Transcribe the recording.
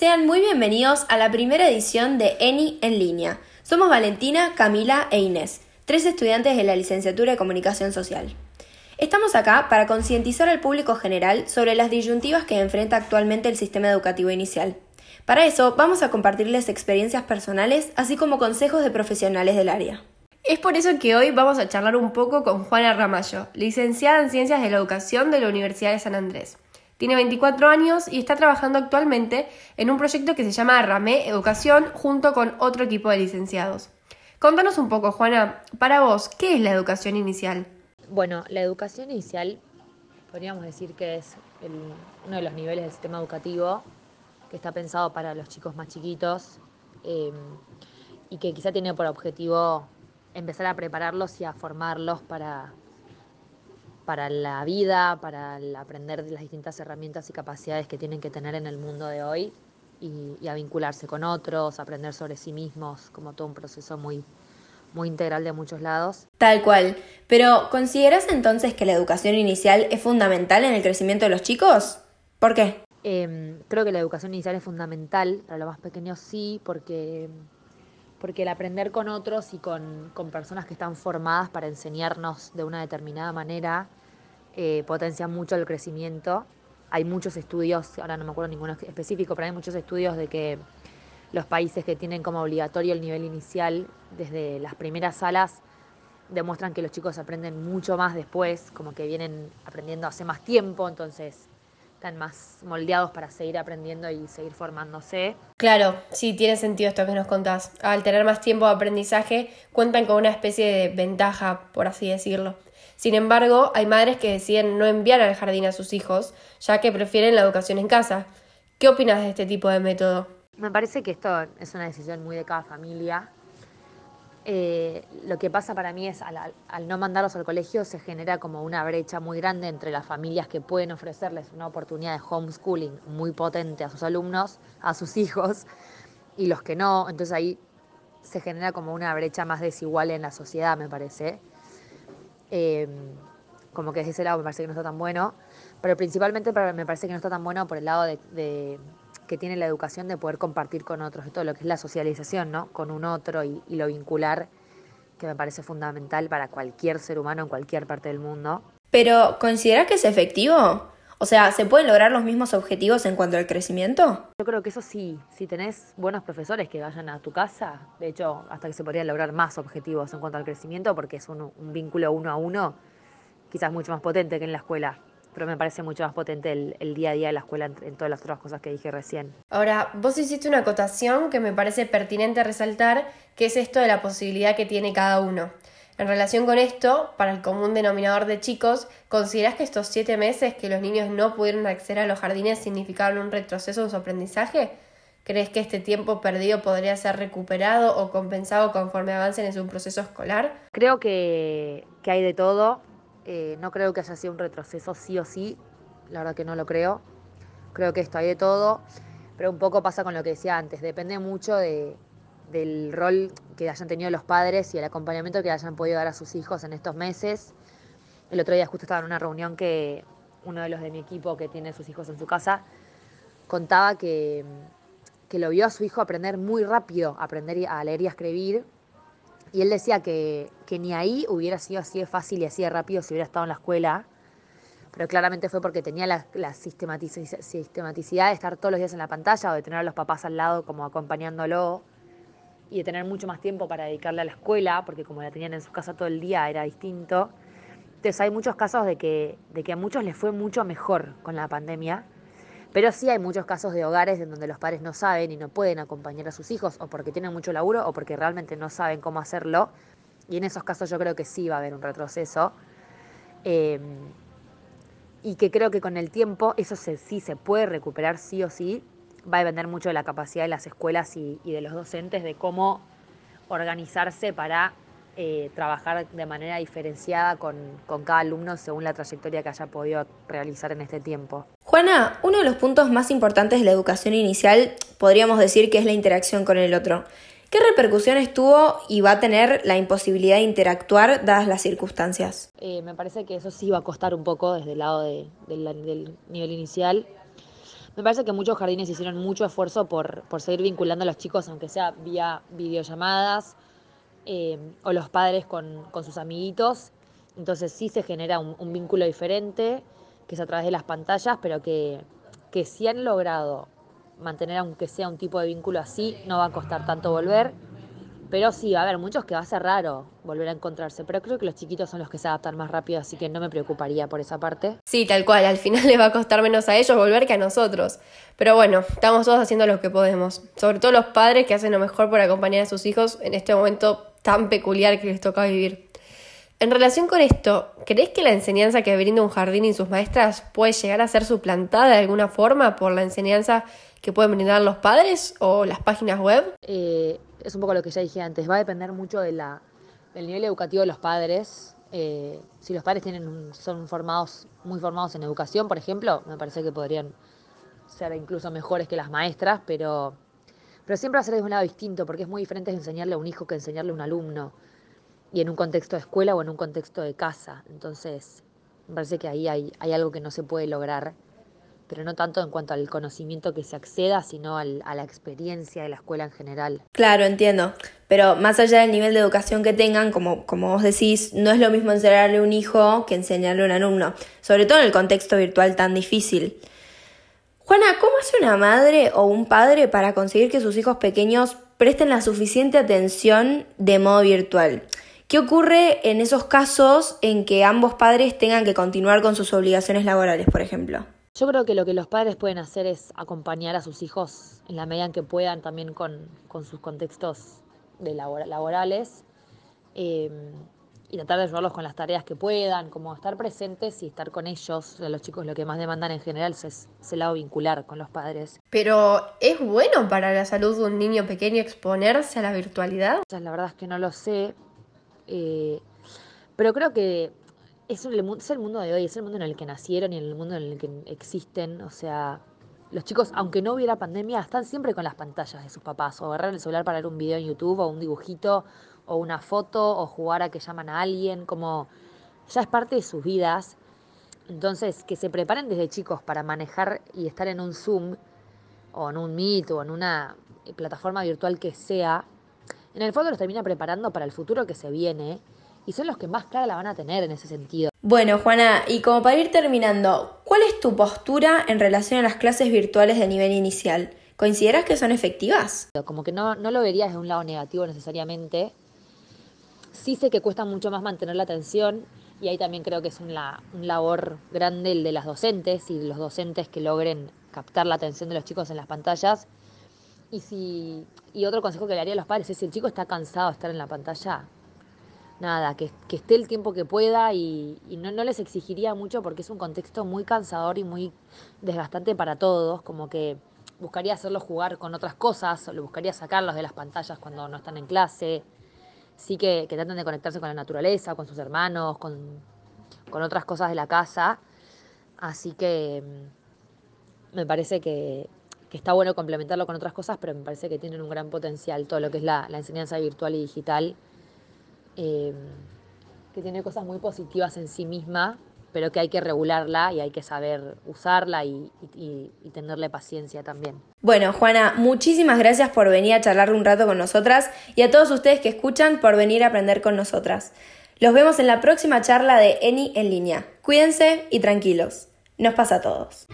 Sean muy bienvenidos a la primera edición de ENI en línea. Somos Valentina, Camila e Inés, tres estudiantes de la licenciatura de Comunicación Social. Estamos acá para concientizar al público general sobre las disyuntivas que enfrenta actualmente el sistema educativo inicial. Para eso vamos a compartirles experiencias personales, así como consejos de profesionales del área. Es por eso que hoy vamos a charlar un poco con Juana Ramallo, licenciada en Ciencias de la Educación de la Universidad de San Andrés. Tiene 24 años y está trabajando actualmente en un proyecto que se llama Ramé Educación junto con otro equipo de licenciados. Contanos un poco, Juana, para vos, ¿qué es la educación inicial? Bueno, la educación inicial podríamos decir que es uno de los niveles del sistema educativo que está pensado para los chicos más chiquitos eh, y que quizá tiene por objetivo empezar a prepararlos y a formarlos para, para la vida, para aprender las distintas herramientas y capacidades que tienen que tener en el mundo de hoy y, a vincularse con otros, aprender sobre sí mismos, como todo un proceso muy, muy integral de muchos lados. Tal cual. Pero, ¿consideras entonces que la educación inicial es fundamental en el crecimiento de los chicos? ¿Por qué? Em, creo que la educación inicial es fundamental, para los más pequeños sí, porque porque el aprender con otros y con, personas que están formadas para enseñarnos de una determinada manera eh, potencia mucho el crecimiento. Hay muchos estudios, ahora no me acuerdo ninguno específico, pero hay muchos estudios de que los países que tienen como obligatorio el nivel inicial desde las primeras salas demuestran que los chicos aprenden mucho más después, como que vienen aprendiendo hace más tiempo, entonces están más moldeados para seguir aprendiendo y seguir formándose. Claro, sí, tiene sentido esto que nos contás. Al tener más tiempo de aprendizaje, cuentan con una especie de ventaja, por así decirlo. Sin embargo, hay madres que deciden no enviar al jardín a sus hijos, ya que prefieren la educación en casa. ¿Qué opinas de este tipo de método? Me parece que esto es una decisión muy de cada familia eh, lo que pasa para mí es al, al, no mandarlos al colegio se genera como una brecha muy grande entre las familias que pueden ofrecerles una oportunidad de homeschooling muy potente a sus alumnos, a sus hijos, y los que no. Entonces ahí se genera como una brecha más desigual en la sociedad, me parece. Eh, como que desde ese lado me parece que no está tan bueno, pero principalmente me parece que no está tan bueno por el lado de que tiene la educación de poder compartir con otros, de todo lo que es la socialización, ¿no? Con un otro y, lo vincular, que me parece fundamental para cualquier ser humano en cualquier parte del mundo. Pero, ¿consideras que es efectivo? O sea, ¿se pueden lograr los mismos objetivos en cuanto al crecimiento? Yo creo que eso sí, si tenés buenos profesores que vayan a tu casa, de hecho, hasta que se podrían lograr más objetivos en cuanto al crecimiento, porque es un, un vínculo uno a uno, quizás mucho más potente que en la escuela pero me parece mucho más potente el, día a día de la escuela en, todas las otras cosas que dije recién. Ahora, vos hiciste una acotación que me parece pertinente resaltar, que es esto de la posibilidad que tiene cada uno. En relación con esto, para el común denominador de chicos, ¿considerás que estos siete meses que los niños no pudieron acceder a los jardines significaron un retroceso en su aprendizaje? ¿Crees que este tiempo perdido podría ser recuperado o compensado conforme avancen en su proceso escolar? Creo que, que hay de todo. Eh, no creo que haya sido un retroceso sí o sí, la verdad que no lo creo. Creo que esto hay de todo, pero un poco pasa con lo que decía antes, depende mucho del rol que hayan tenido los padres y el acompañamiento que hayan podido dar a sus hijos en estos meses. El otro día justo estaba en una reunión que uno de los de mi equipo que tiene sus hijos en su casa contaba que, que lo vio a su hijo aprender muy rápido, aprender a leer y a escribir, y él decía que, ni ahí hubiera sido así de fácil y así de rápido si hubiera estado en la escuela, pero claramente fue porque tenía la, sistematicidad de estar todos los días en la pantalla o de tener a los papás al lado como acompañándolo y de tener mucho más tiempo para dedicarle a la escuela, porque como la tenían en su casa todo el día era distinto. Entonces hay muchos casos de que, de que a muchos les fue mucho mejor con la pandemia pero sí hay muchos casos de hogares en donde los padres no saben y no pueden acompañar a sus hijos o porque tienen mucho laburo o porque realmente no saben cómo hacerlo. Y en esos casos yo creo que sí va a haber un retroceso. Em, y que creo que con el tiempo eso sí se puede recuperar sí o sí. Va a depender mucho de la capacidad de las escuelas y, de los docentes de cómo organizarse para eh, trabajar de manera diferenciada con, con cada alumno según la trayectoria que haya podido realizar en este tiempo. Juana, uno de los puntos más importantes de la educación inicial podríamos decir que es la interacción con el otro. ¿Qué repercusiones tuvo y va a tener la imposibilidad de interactuar dadas las circunstancias? Eh, me parece que eso sí va a costar un poco desde el lado del nivel inicial. Me parece que muchos jardines hicieron mucho esfuerzo por, por seguir vinculando a los chicos, aunque sea vía videollamadas eh, o los padres con, con, sus amiguitos. Entonces sí se genera un, un, vínculo diferente, que es a través de las pantallas, pero que, que si han logrado mantener aunque sea un tipo de vínculo así, no va a costar tanto volver. Pero sí, va a haber muchos que va a ser raro volver a encontrarse. Pero creo que los chiquitos son los que se adaptan más rápido, así que no me preocuparía por esa parte. Sí, tal cual. Al final les va a costar menos a ellos volver que a nosotros. Pero bueno, estamos todos haciendo lo que podemos. Sobre todo los padres que hacen lo mejor por acompañar a sus hijos en este momento tan peculiar que les toca vivir. En relación con esto, ¿crees que la enseñanza que brinda un jardín y sus maestras puede llegar a ser suplantada de alguna forma por la enseñanza que pueden brindar los padres o las páginas web? Eh, es un poco lo que ya dije antes, va a depender mucho del nivel educativo de los padres. Eh, si los padres tienen son formados, muy formados en educación, por ejemplo, me parece que podrían ser incluso mejores que las maestras, pero, pero siempre va a ser de un lado distinto, porque es muy diferente enseñarle a un hijo que enseñarle a un alumno, y en un contexto de escuela o en un contexto de casa. Entonces, me parece que ahí hay, algo que no se puede lograr pero no tanto en cuanto al conocimiento que se acceda, sino al, a la experiencia de la escuela en general. Claro, entiendo. Pero más allá del nivel de educación que tengan, como, como vos decís, no es lo mismo enseñarle a un hijo que enseñarle a un alumno, sobre todo en el contexto virtual tan difícil. Juana, ¿cómo hace una madre o un padre para conseguir que sus hijos pequeños presten la suficiente atención de modo virtual? ¿Qué ocurre en esos casos en que ambos padres tengan que continuar con sus obligaciones laborales, por ejemplo? Yo creo que lo que los padres pueden hacer es acompañar a sus hijos en la medida en que puedan también con, con sus contextos de laborales eh, y tratar de ayudarlos con las tareas que puedan, como estar presentes y estar con ellos. Los chicos lo que más demandan en general es ese lado vincular con los padres. Pero ¿es bueno para la salud de un niño pequeño exponerse a la virtualidad? La verdad es que no lo sé, eh, pero creo que es el, mundo de hoy, es el mundo en el que nacieron y en el mundo en el que existen. O sea, los chicos, aunque no hubiera pandemia, están siempre con las pantallas de sus papás. O agarrar el celular para ver un video en YouTube, o un dibujito, o una foto, o jugar a que llaman a alguien. Como ya es parte de sus vidas. Entonces, que se preparen desde chicos para manejar y estar en un Zoom, o en un Meet, o en una plataforma virtual que sea, en el fondo los termina preparando para el futuro que se viene y son los que más clara la van a tener en ese sentido. Bueno, Juana, y como para ir terminando, ¿cuál es tu postura en relación a las clases virtuales de nivel inicial? ¿Consideras que son efectivas? Como que no, no lo vería desde un lado negativo necesariamente. Sí sé que cuesta mucho más mantener la atención y ahí también creo que es un, un labor grande el de las docentes y los docentes que logren captar la atención de los chicos en las pantallas. Y, si, y otro consejo que le haría a los padres es si el chico está cansado de estar en la pantalla, nada, que, esté el tiempo que pueda y, no, no, les exigiría mucho porque es un contexto muy cansador y muy desgastante para todos, como que buscaría hacerlos jugar con otras cosas, o le buscaría sacarlos de las pantallas cuando no están en clase, sí que, que traten de conectarse con la naturaleza, con sus hermanos, con, con otras cosas de la casa, así que mm, me parece que, que está bueno complementarlo con otras cosas, pero me parece que tienen un gran potencial todo lo que es la, enseñanza virtual y digital Em, que tiene cosas muy positivas en sí misma, pero que hay que regularla y hay que saber usarla y, tenerle paciencia también. Bueno, Juana, muchísimas gracias por venir a charlar un rato con nosotras y a todos ustedes que escuchan por venir a aprender con nosotras. Los vemos en la próxima charla de Eni en línea. Cuídense y tranquilos. Nos pasa a todos.